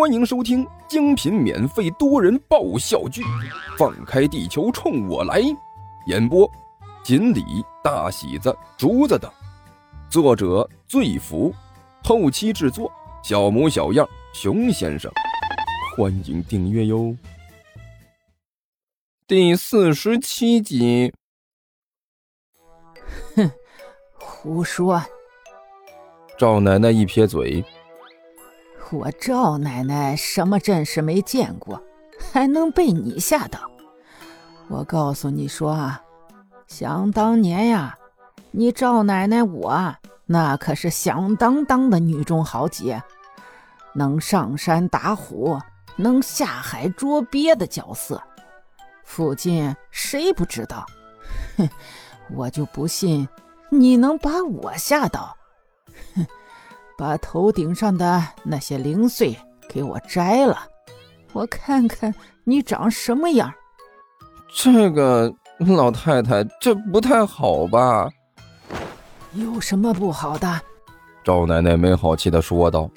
欢迎收听精品免费多人爆笑剧《放开地球冲我来》，演播：锦鲤、大喜子、竹子等，作者：醉福，后期制作：小模小样、熊先生。欢迎订阅哟。第四十七集。哼，胡说！赵奶奶一撇嘴。我赵奶奶什么阵势没见过，还能被你吓到？我告诉你说啊，想当年呀，你赵奶奶我那可是响当当的女中豪杰，能上山打虎，能下海捉鳖的角色，附近谁不知道？哼，我就不信你能把我吓到。哼。把头顶上的那些零碎给我摘了，我看看你长什么样。这个老太太，这不太好吧？有什么不好的？赵奶奶没好气的说道：“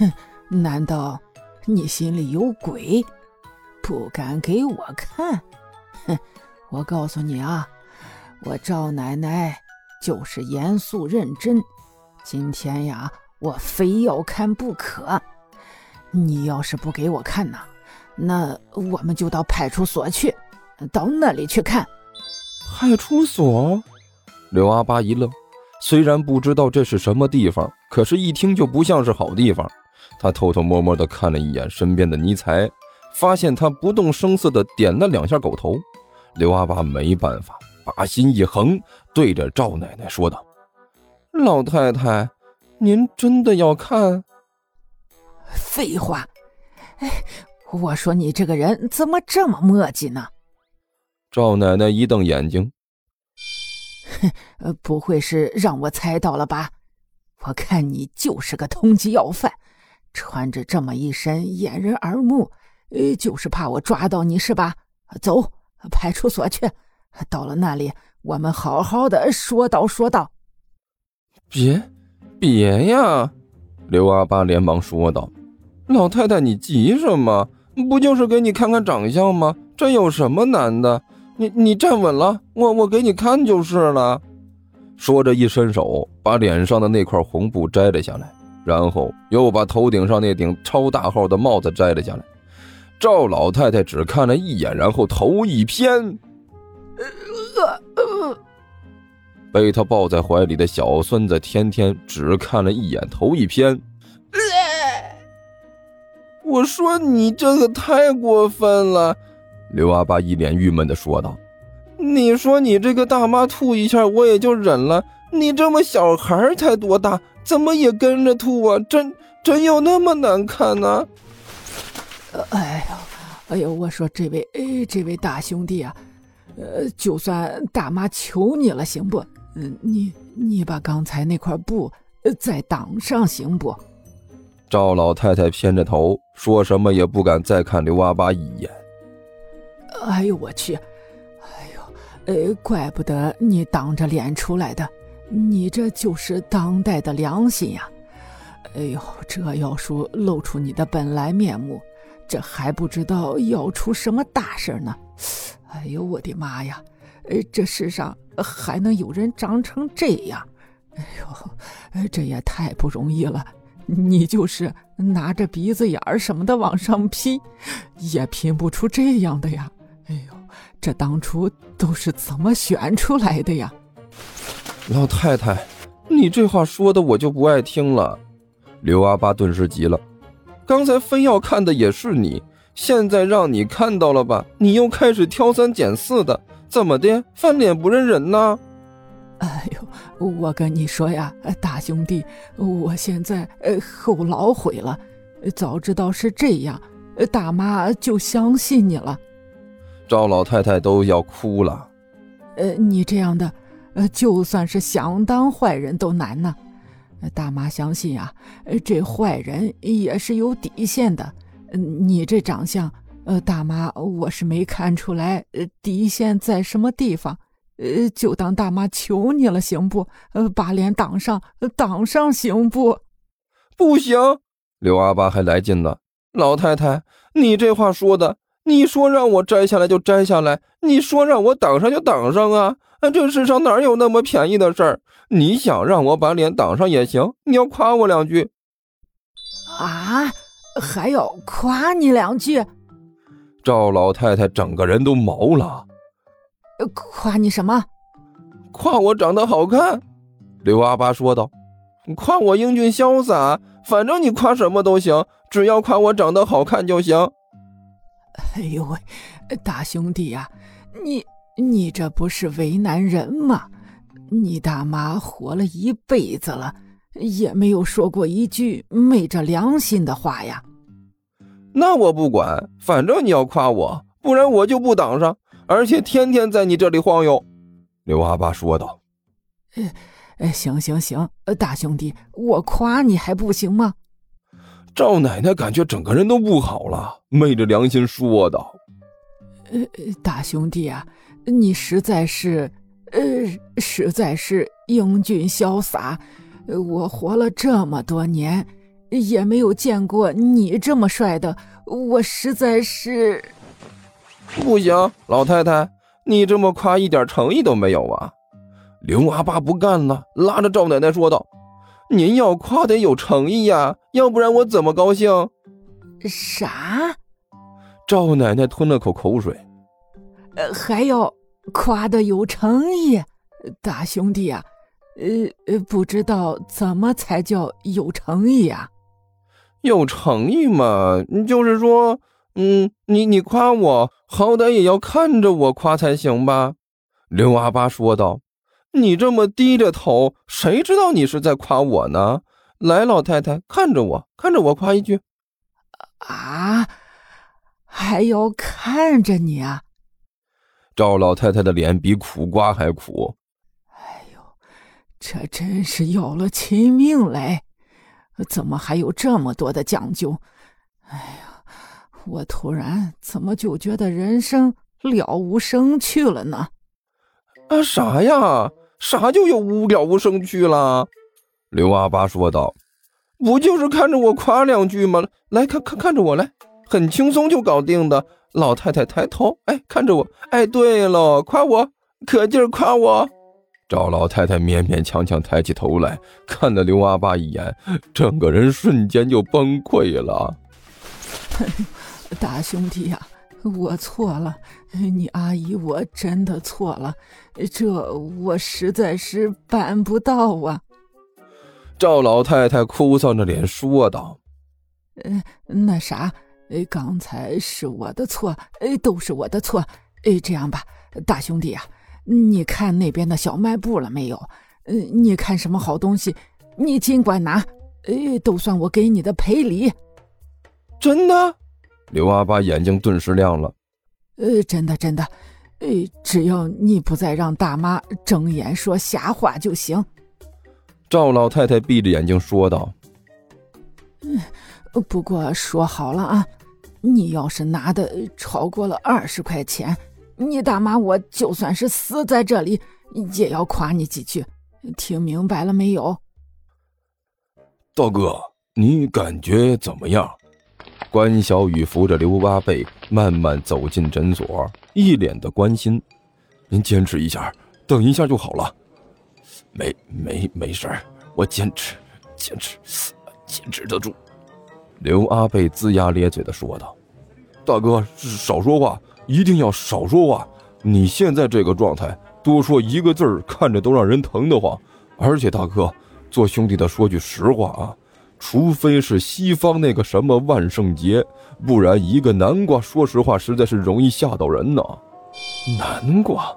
哼，难道你心里有鬼，不敢给我看？哼，我告诉你啊，我赵奶奶就是严肃认真。”今天呀，我非要看不可。你要是不给我看呢，那我们就到派出所去，到那里去看。派出所？刘阿八一愣，虽然不知道这是什么地方，可是一听就不像是好地方。他偷偷摸摸地看了一眼身边的尼才，发现他不动声色地点了两下狗头。刘阿八没办法，把心一横，对着赵奶奶说道。老太太，您真的要看？废话！哎，我说你这个人怎么这么磨叽呢？赵奶奶一瞪眼睛，哼，不会是让我猜到了吧？我看你就是个通缉要犯，穿着这么一身掩人耳目，呃，就是怕我抓到你是吧？走，派出所去。到了那里，我们好好的说道说道。别，别呀！刘阿八连忙说道：“老太太，你急什么？不就是给你看看长相吗？这有什么难的？你你站稳了，我我给你看就是了。”说着，一伸手把脸上的那块红布摘了下来，然后又把头顶上那顶超大号的帽子摘了下来。赵老太太只看了一眼，然后头一偏。被他抱在怀里的小孙子天天只看了一眼，头一偏。我说你这个太过分了，刘阿八一脸郁闷的说道：“你说你这个大妈吐一下我也就忍了，你这么小孩才多大，怎么也跟着吐啊？真真有那么难看呢？”哎呦，哎呦，我说这位哎，这位大兄弟啊，呃，就算大妈求你了，行不？嗯，你你把刚才那块布再挡上行不？赵老太太偏着头，说什么也不敢再看刘阿八一眼。哎呦我去！哎呦，呃，怪不得你挡着脸出来的，你这就是当代的良心呀！哎呦，这要说露出你的本来面目，这还不知道要出什么大事呢！哎呦，我的妈呀！呃，这世上还能有人长成这样？哎呦，这也太不容易了！你就是拿着鼻子眼儿什么的往上拼，也拼不出这样的呀！哎呦，这当初都是怎么选出来的呀？老太太，你这话说的我就不爱听了。刘阿八顿时急了，刚才非要看的也是你，现在让你看到了吧，你又开始挑三拣四的。怎么的，翻脸不认人呢？哎呦，我跟你说呀，大兄弟，我现在呃后老悔了，早知道是这样，大妈就相信你了。赵老太太都要哭了。呃，你这样的，呃，就算是想当坏人都难呢。大妈相信啊，这坏人也是有底线的。你这长相。呃，大妈，我是没看出来，呃，底线在什么地方，呃，就当大妈求你了，行不？呃，把脸挡上，挡上行不？不行！刘阿八还来劲了。老太太，你这话说的，你说让我摘下来就摘下来，你说让我挡上就挡上啊！这世上哪有那么便宜的事儿？你想让我把脸挡上也行，你要夸我两句。啊，还要夸你两句？赵老太太整个人都毛了。夸你什么？夸我长得好看。刘阿八说道：“夸我英俊潇洒，反正你夸什么都行。”只要夸我长得好看就行。哎呦喂，大兄弟呀，你你这不是为难人吗？你大妈活了一辈子了，也没有说过一句昧着良心的话呀。那我不管，反正你要夸我，不然我就不挡上，而且天天在你这里晃悠。”刘阿爸说道。“呃，行行行，大兄弟，我夸你还不行吗？”赵奶奶感觉整个人都不好了，昧着良心说道：“呃，大兄弟啊，你实在是，呃，实在是英俊潇洒。我活了这么多年，也没有见过你这么帅的。我实在是不行，老太太，你这么夸一点诚意都没有啊！”刘阿爸不干了，拉着赵奶奶说道。您要夸得有诚意呀，要不然我怎么高兴？啥？赵奶奶吞了口口水。呃，还要夸得有诚意，大兄弟啊，呃呃，不知道怎么才叫有诚意啊？有诚意嘛，就是说，嗯，你你夸我，好歹也要看着我夸才行吧？刘阿八说道。你这么低着头，谁知道你是在夸我呢？来，老太太，看着我，看着我夸一句。啊，还要看着你啊！赵老太太的脸比苦瓜还苦。哎呦，这真是要了亲命嘞！怎么还有这么多的讲究？哎呀，我突然怎么就觉得人生了无生趣了呢？啊，啥呀？啥就有无了无生趣了？刘阿八说道：“不就是看着我夸两句吗？来看看看着我来，很轻松就搞定的。”老太太抬头，哎，看着我，哎，对了，夸我，可劲儿夸我。赵老太太勉勉强强抬起头来看了刘阿八一眼，整个人瞬间就崩溃了。大兄弟呀！我错了，你阿姨，我真的错了，这我实在是办不到啊。赵老太太哭丧着脸说道：“呃，那啥，刚才是我的错，都是我的错。这样吧，大兄弟啊，你看那边的小卖部了没有？呃你看什么好东西，你尽管拿，都算我给你的赔礼。真的。”刘阿八眼睛顿时亮了，呃，真的真的，呃，只要你不再让大妈睁眼说瞎话就行。赵老太太闭着眼睛说道：“嗯，不过说好了啊，你要是拿的超过了二十块钱，你大妈我就算是死在这里，也要夸你几句。听明白了没有？”大哥，你感觉怎么样？关小雨扶着刘阿贝慢慢走进诊所，一脸的关心：“您坚持一下，等一下就好了。”“没没没事我坚持，坚持，坚持得住。”刘阿贝龇牙咧嘴的说道。“大哥，少说话，一定要少说话。你现在这个状态，多说一个字儿，看着都让人疼得慌。而且，大哥，做兄弟的说句实话啊。”除非是西方那个什么万圣节，不然一个南瓜，说实话实在是容易吓到人呢。南瓜，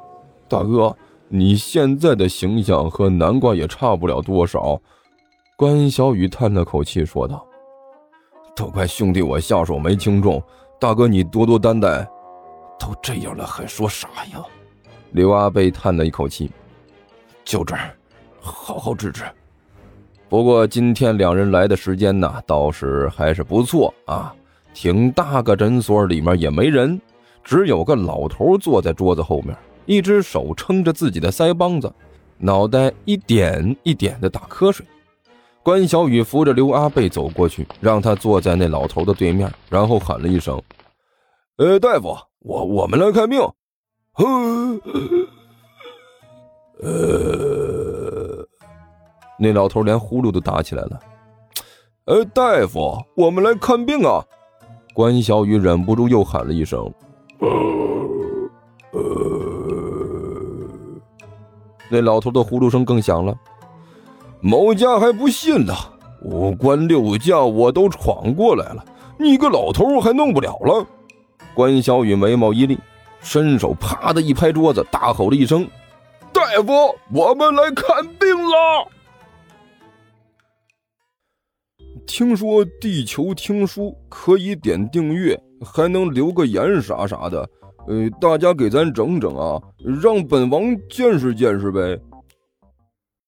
大哥，你现在的形象和南瓜也差不了多少。关小雨叹了口气说道：“都怪兄弟我下手没轻重，大哥你多多担待。都这样了还说啥呀？”刘阿贝叹了一口气：“就这儿，好好治治。”不过今天两人来的时间呢，倒是还是不错啊。挺大个诊所，里面也没人，只有个老头坐在桌子后面，一只手撑着自己的腮帮子，脑袋一点一点的打瞌睡。关小雨扶着刘阿贝走过去，让他坐在那老头的对面，然后喊了一声：“呃，大夫，我我们来看病。”呃，那老头连呼噜都打起来了。呃，大夫，我们来看病啊！关小雨忍不住又喊了一声：“呃。”那老头的呼噜声更响了。某家还不信呢，五关六将我都闯过来了，你个老头还弄不了了？关小雨眉毛一立，伸手啪的一拍桌子，大吼了一声：“大夫，我们来看病了！”听说地球听书可以点订阅，还能留个言啥啥的，呃，大家给咱整整啊，让本王见识见识呗。